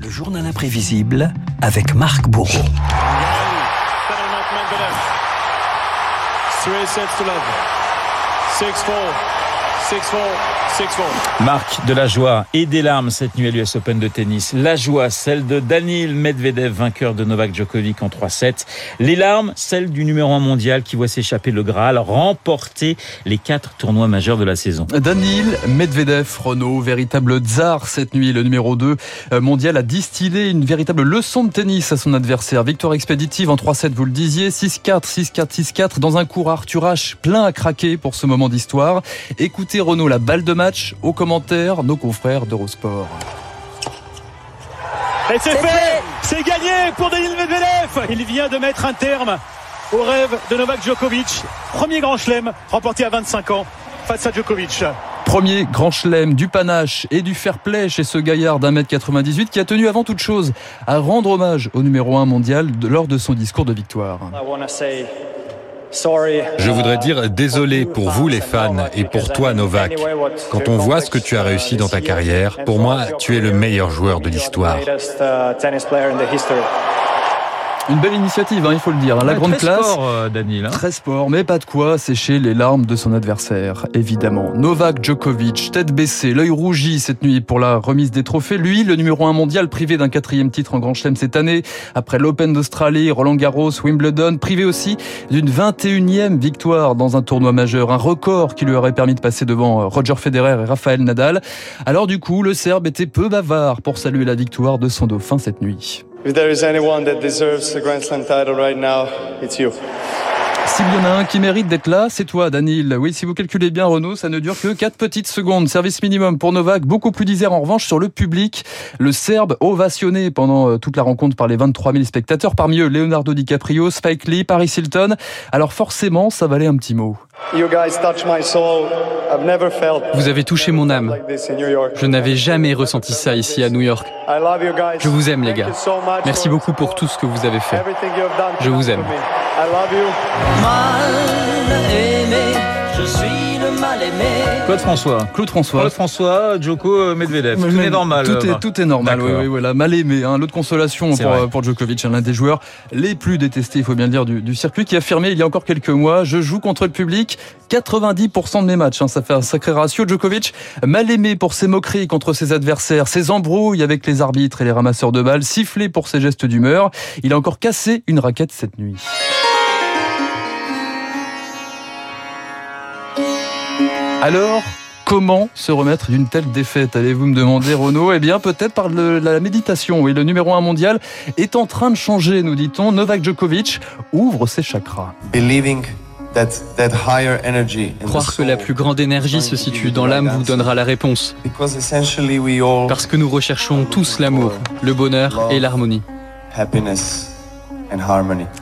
Le journal imprévisible avec Marc Bourreau. Marc, de la joie et des larmes cette nuit à l'US Open de tennis. La joie, celle de Daniil Medvedev, vainqueur de Novak Djokovic en 3-7. Les larmes, celle du numéro 1 mondial qui voit s'échapper le Graal, remporter les quatre tournois majeurs de la saison. Daniil Medvedev, Renault, véritable tsar cette nuit. Le numéro 2 euh, mondial a distillé une véritable leçon de tennis à son adversaire. Victoire expéditive en 3-7, vous le disiez, 6-4, 6-4, 6-4 dans un cours Arthur H plein à craquer pour ce moment d'histoire. Écoutez Renault, la balle de match aux commentaires, nos confrères d'Eurosport. Et c'est fait C'est gagné pour Daniel Medvedev Il vient de mettre un terme au rêve de Novak Djokovic. Premier grand chelem remporté à 25 ans face à Djokovic. Premier grand chelem du panache et du fair play chez ce gaillard d'un mètre 98 qui a tenu avant toute chose à rendre hommage au numéro 1 mondial lors de son discours de victoire. Je voudrais dire désolé pour vous les fans et pour toi Novak. Quand on voit ce que tu as réussi dans ta carrière, pour moi, tu es le meilleur joueur de l'histoire. Une belle initiative, hein, il faut le dire. La grande très classe. Sport, euh, Daniel, hein. Très sport, mais pas de quoi sécher les larmes de son adversaire, évidemment. Novak Djokovic, tête baissée, l'œil rougi cette nuit pour la remise des trophées. Lui, le numéro un mondial, privé d'un quatrième titre en Grand Chelem cette année, après l'Open d'Australie, Roland Garros, Wimbledon, privé aussi d'une 21e victoire dans un tournoi majeur, un record qui lui aurait permis de passer devant euh, Roger Federer et Rafael Nadal. Alors du coup, le Serbe était peu bavard pour saluer la victoire de son dauphin cette nuit. If there is anyone that deserves a Grand Slam title right now, it's you. S'il y en a un qui mérite d'être là, c'est toi, Danil. Oui, si vous calculez bien, Renault, ça ne dure que 4 petites secondes. Service minimum pour Novak, beaucoup plus disert en revanche sur le public. Le Serbe ovationné pendant euh, toute la rencontre par les 23 000 spectateurs. Parmi eux, Leonardo DiCaprio, Spike Lee, Paris Hilton. Alors forcément, ça valait un petit mot. You guys touch my soul. I've never felt Vous avez touché mon âme. like this in New York. Je n'avais jamais ressenti ça ici à New York. I love you guys. Je vous aime les Thank gars. you so much Merci beaucoup pour tout ce que vous avez fait. Je vous aime. you. Claude François. Claude François. Claude François, Djoko euh, Medvedev. Tout est normal. Tout est, tout est normal, oui, oui, voilà. Mal aimé, hein. L'autre consolation pour, euh, pour Djokovic, l'un des joueurs les plus détestés, il faut bien le dire, du, du circuit, qui a affirmé il y a encore quelques mois, je joue contre le public 90% de mes matchs, hein. ça fait un sacré ratio. Djokovic, mal aimé pour ses moqueries contre ses adversaires, ses embrouilles avec les arbitres et les ramasseurs de balles, sifflé pour ses gestes d'humeur. Il a encore cassé une raquette cette nuit. Alors, comment se remettre d'une telle défaite Allez-vous me demander, Renaud? Eh bien, peut-être par le- la méditation. Oui, le numéro un mondial est en train de changer, nous dit-on. Novak Djokovic ouvre ses chakras. believing Croire que la plus grande énergie se situe dans l'âme vous donnera la réponse. Parce que nous recherchons tous l'amour, le bonheur et l'harmonie.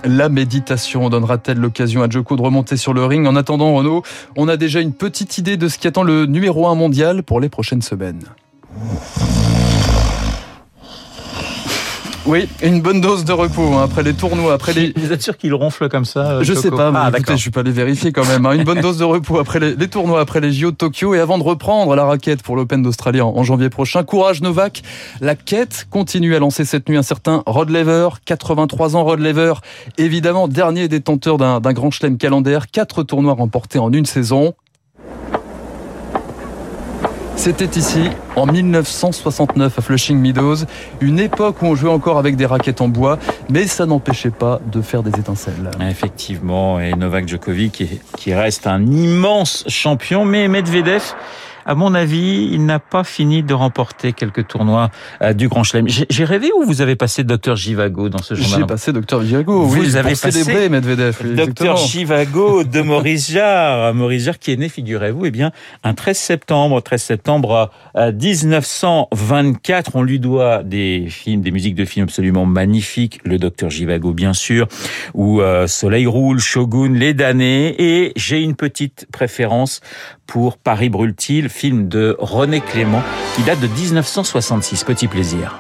La méditation donnera-t-elle l'occasion à Djoko de remonter sur le ring En attendant, Renaud, on a déjà une petite idée de ce qui attend le numéro un mondial pour les prochaines semaines. Oui, une bonne dose de repos hein, après les tournois, après les, Vous êtes sûr qu'il ronfle comme ça euh, Je sais pas, mais ah, écoutez, je suis pas allé vérifier quand même. hein. Une bonne dose de repos après les, les tournois, après les JO de Tokyo et avant de reprendre la raquette pour l'Open d'Australie en, en janvier prochain. Courage Novak, la quête continue à lancer cette nuit un certain Rod Laver, 83 ans Rod Laver, évidemment dernier détenteur d'un d'un grand chelem calendaire, quatre tournois remportés en une saison. C'était ici, en 1969, à Flushing Meadows, une époque où on jouait encore avec des raquettes en bois, mais ça n'empêchait pas de faire des étincelles. Effectivement, et Novak Djokovic qui, reste un immense champion, mais Medvedev, à mon avis, il n'a pas fini de remporter quelques tournois euh, du Grand Chelem. J'ai j'ai rêvé où vous avez passé Docteur Jivago dans ce J'ai journal passé Docteur Viago, Vous oui, avez pour passé célébrer Medvedev. Docteur. Chivago de Maurice Jarre. Maurice Jarre qui est né, figurez-vous, eh bien, un 13 septembre, 13 septembre euh, 1924. On lui doit des films, des musiques de films absolument magnifiques. Le Docteur Jivago, bien sûr, ou euh, Soleil roule, Shogun, Les damnés. Et j'ai une petite préférence pour Paris brûle-t-il, film de René Clément, qui date de 1966. Petit plaisir.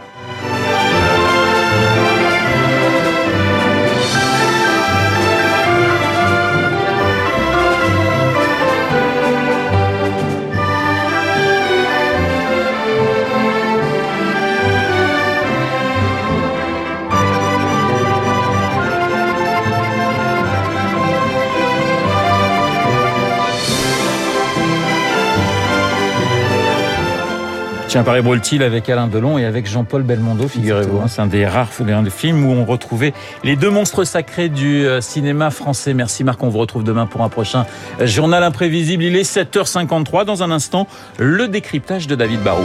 Paris Brûle-t-il avec Alain Delon et avec Jean-Paul Belmondo, figurez-vous. Hein, c'est un des rares de films où on retrouvait les deux monstres sacrés du euh, cinéma français. Merci Marc, on vous retrouve demain pour un prochain euh, journal imprévisible. Il est 7h53. Dans un instant, le décryptage de David Barrault.